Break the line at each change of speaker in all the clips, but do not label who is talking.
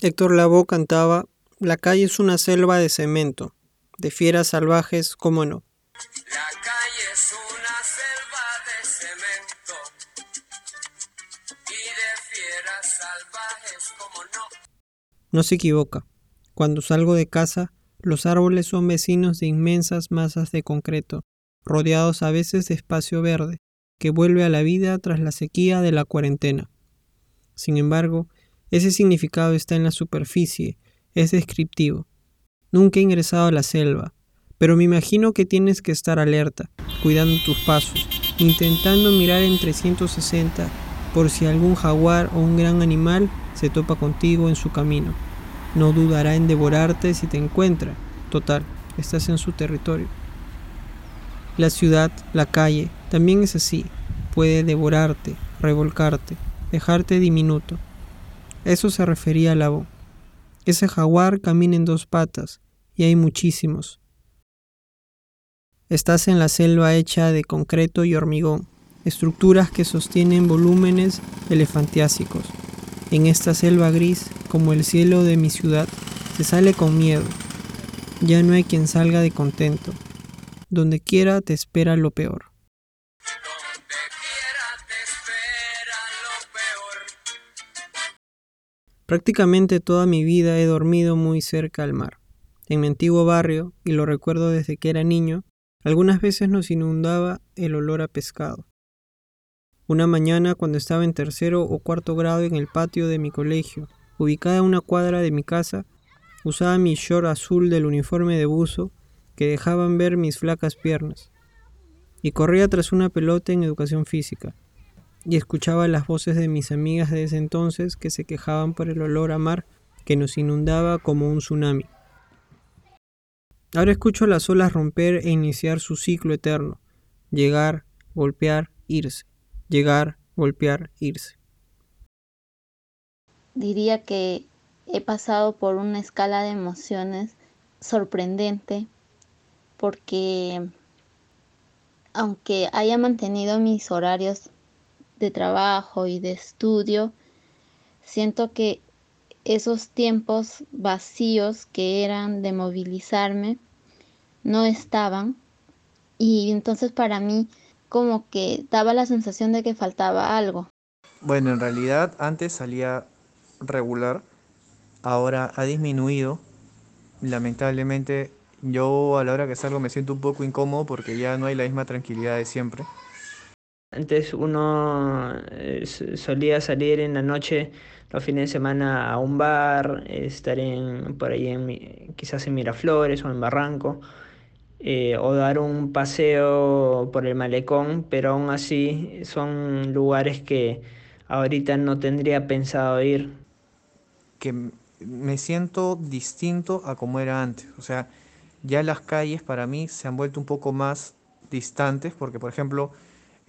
Héctor Lavoe cantaba, La calle es una selva de cemento, de fieras salvajes, cómo no.
La calle es una selva de cemento y de fieras salvajes, cómo no.
No se equivoca. Cuando salgo de casa, los árboles son vecinos de inmensas masas de concreto, rodeados a veces de espacio verde, que vuelve a la vida tras la sequía de la cuarentena. Sin embargo, ese significado está en la superficie, es descriptivo. Nunca he ingresado a la selva, pero me imagino que tienes que estar alerta, cuidando tus pasos, intentando mirar en 360 por si algún jaguar o un gran animal se topa contigo en su camino. No dudará en devorarte si te encuentra. Total, estás en su territorio. La ciudad, la calle, también es así. Puede devorarte, revolcarte, dejarte diminuto. Eso se refería a la voz. Ese jaguar camina en dos patas, y hay muchísimos. Estás en la selva hecha de concreto y hormigón, estructuras que sostienen volúmenes elefantiásicos. En esta selva gris, como el cielo de mi ciudad, se sale con miedo. Ya no hay quien salga de contento. Donde quiera te espera lo peor. Prácticamente toda mi vida he dormido muy cerca al mar. En mi antiguo barrio, y lo recuerdo desde que era niño, algunas veces nos inundaba el olor a pescado. Una mañana, cuando estaba en tercero o cuarto grado en el patio de mi colegio, ubicada a una cuadra de mi casa, usaba mi short azul del uniforme de buzo que dejaban ver mis flacas piernas, y corría tras una pelota en educación física y escuchaba las voces de mis amigas de ese entonces que se quejaban por el olor a mar que nos inundaba como un tsunami. Ahora escucho las olas romper e iniciar su ciclo eterno, llegar, golpear, irse, llegar, golpear, irse.
Diría que he pasado por una escala de emociones sorprendente porque aunque haya mantenido mis horarios de trabajo y de estudio, siento que esos tiempos vacíos que eran de movilizarme no estaban y entonces para mí como que daba la sensación de que faltaba algo.
Bueno, en realidad antes salía regular, ahora ha disminuido. Lamentablemente yo a la hora que salgo me siento un poco incómodo porque ya no hay la misma tranquilidad de siempre.
Antes uno eh, solía salir en la noche, los fines de semana a un bar, estar en, por ahí en, quizás en Miraflores o en Barranco, eh, o dar un paseo por el malecón, pero aún así son lugares que ahorita no tendría pensado ir.
Que me siento distinto a como era antes, o sea, ya las calles para mí se han vuelto un poco más distantes, porque por ejemplo,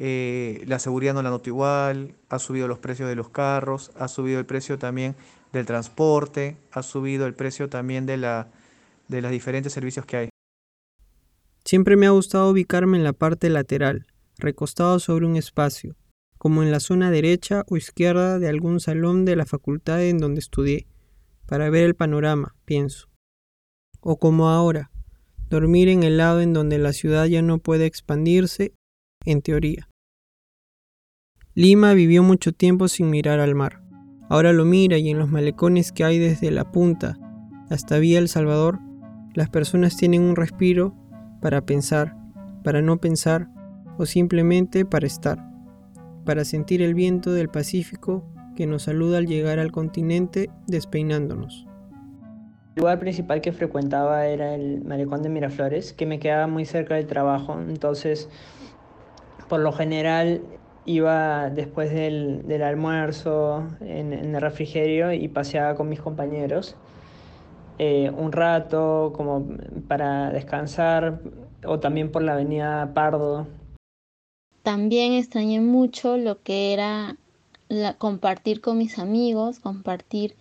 eh, la seguridad no la noto igual, ha subido los precios de los carros, ha subido el precio también del transporte, ha subido el precio también de, la, de los diferentes servicios que hay.
Siempre me ha gustado ubicarme en la parte lateral, recostado sobre un espacio, como en la zona derecha o izquierda de algún salón de la facultad en donde estudié, para ver el panorama, pienso. O como ahora, dormir en el lado en donde la ciudad ya no puede expandirse, en teoría. Lima vivió mucho tiempo sin mirar al mar. Ahora lo mira y en los malecones que hay desde la punta hasta Vía El Salvador, las personas tienen un respiro para pensar, para no pensar o simplemente para estar, para sentir el viento del Pacífico que nos saluda al llegar al continente despeinándonos.
El lugar principal que frecuentaba era el malecón de Miraflores, que me quedaba muy cerca del trabajo, entonces por lo general iba después del, almuerzo en, el refrigerio y paseaba con mis compañeros eh, un rato como para descansar o también por la avenida Pardo.
También extrañé mucho lo que era compartir con mis amigos, compartir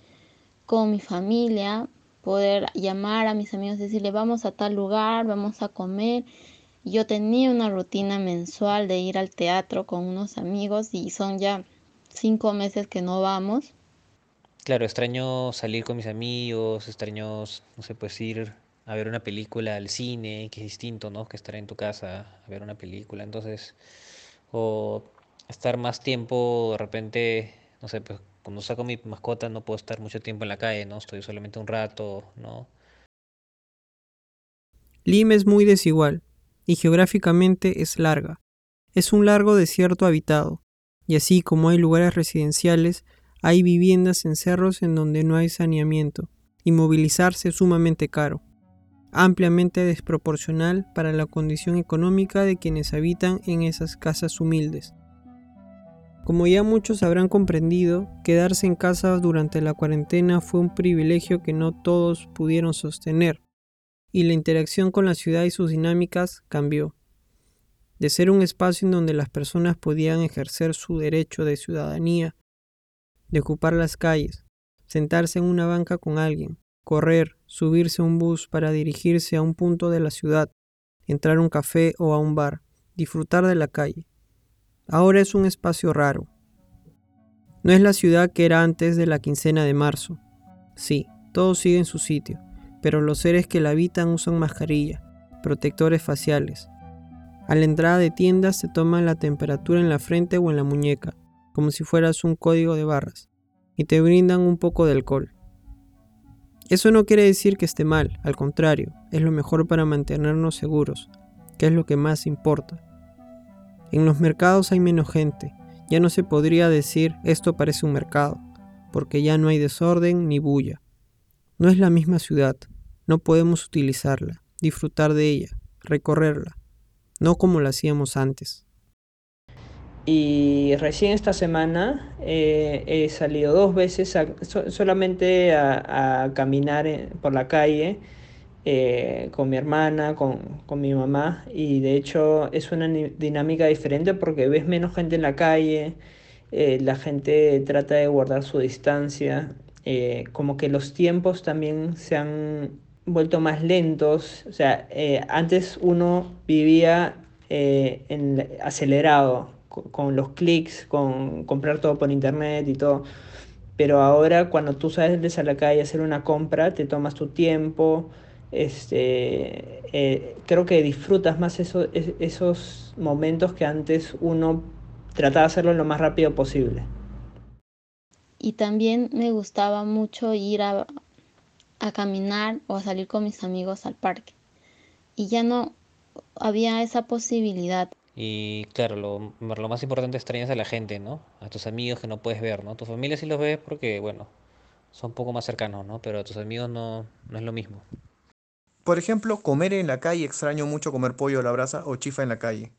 con mi familia, poder llamar a mis amigos y decirle vamos a tal lugar, vamos a comer yo tenía una rutina mensual de ir al teatro con unos amigos y son ya cinco meses que no vamos.
claro, extraño salir con mis amigos, extraño, no sé, pues ir a ver una película al cine, que es distinto, ¿no? Que estar en tu casa a ver una película. Entonces, o estar más tiempo, de repente, no sé, pues cuando saco mi mascota no puedo estar mucho tiempo en la calle, ¿no? Estoy solamente un rato, ¿no?
Lima es muy desigual y geográficamente es larga. Es un largo desierto habitado, y así como hay lugares residenciales, hay viviendas en cerros en donde no hay saneamiento, y movilizarse sumamente caro, ampliamente desproporcional para la condición económica de quienes habitan en esas casas humildes. Como ya muchos habrán comprendido, quedarse en casa durante la cuarentena fue un privilegio que no todos pudieron sostener, y la interacción con la ciudad y sus dinámicas cambió. De ser un espacio en donde las personas podían ejercer su derecho de ciudadanía, de ocupar las calles, sentarse en una banca con alguien, correr, subirse a un bus para dirigirse a un punto de la ciudad, entrar a un café o a un bar, disfrutar de la calle. Ahora es un espacio raro. No es la ciudad que era antes de la quincena de marzo. Sí, todo sigue en su sitio, pero los seres que la habitan usan mascarilla, protectores faciales. A la entrada de tiendas se toman la temperatura en la frente o en la muñeca, como si fueras un código de barras, y te brindan un poco de alcohol. Eso no quiere decir que esté mal, al contrario, es lo mejor para mantenernos seguros, que es lo que más importa. En los mercados hay menos gente, ya no se podría decir esto parece un mercado, porque ya no hay desorden ni bulla. No es la misma ciudad, no podemos utilizarla, disfrutar de ella, recorrerla, no como lo hacíamos antes.
Y recién esta semana eh, he salido dos veces solamente a, caminar por la calle eh, con mi hermana, con, con, mi mamá. Y de hecho es una dinámica diferente porque ves menos gente en la calle, eh, la gente trata de guardar su distancia, como que los tiempos también se han vuelto más lentos. O sea, antes uno vivía en, acelerado con los clics, con comprar todo por internet y todo. Pero ahora cuando tú sales a la calle a hacer una compra, te tomas tu tiempo, este, eh, creo que disfrutas más esos momentos que antes uno trataba de hacerlo lo más rápido posible.
Y también me gustaba mucho ir a, a caminar o a salir con mis amigos al parque. Y ya no había esa posibilidad.
Y claro, lo, lo más importante es extrañas a la gente, ¿no? A tus amigos que no puedes ver, ¿no? Tu familia sí los ves porque, bueno, son un poco más cercanos, ¿no? Pero a tus amigos no, no es lo mismo.
Por ejemplo, comer en la calle, extraño mucho comer pollo a la brasa o chifa en la calle.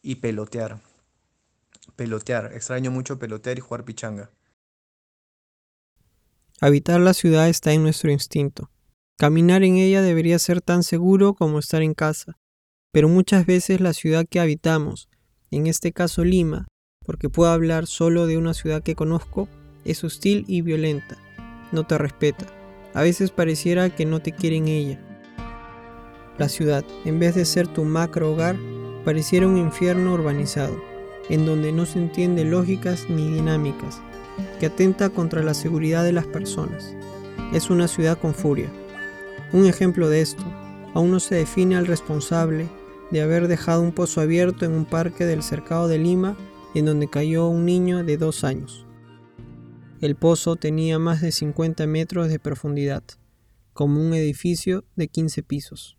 Y pelotear. Pelotear, extraño mucho pelotear y jugar pichanga.
Habitar la ciudad está en nuestro instinto. Caminar en ella debería ser tan seguro como estar en casa pero muchas veces la ciudad que habitamos, en este caso Lima, porque puedo hablar solo de una ciudad que conozco, es hostil y violenta, no te respeta, a veces pareciera que no te quiere en ella. La ciudad, en vez de ser tu macro hogar, pareciera un infierno urbanizado, en donde no se entiende lógicas ni dinámicas, que atenta contra la seguridad de las personas. Es una ciudad con furia. Un ejemplo de esto, aún no se define al responsable de haber dejado un pozo abierto en un parque del cercado de Lima en donde cayó un niño de dos años. El pozo tenía más de 50 metros de profundidad, como un edificio de 15 pisos.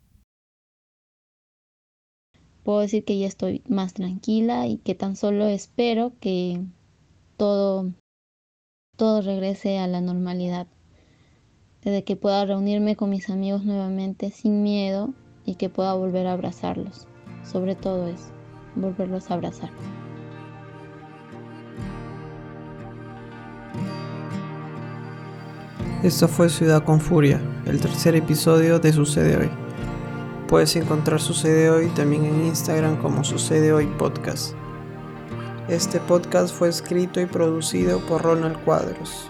Puedo decir que ya estoy más tranquila y que tan solo espero que todo, todo regrese a la normalidad, desde que pueda reunirme con mis amigos nuevamente sin miedo y que pueda volver a abrazarlos. Sobre todo es volverlos a abrazar.
Esto fue Ciudad con Furia, el tercer episodio de Sucede Hoy. Puedes encontrar Sucede Hoy también en Instagram como Sucede Hoy Podcast. Este podcast fue escrito y producido por Ronald Cuadros.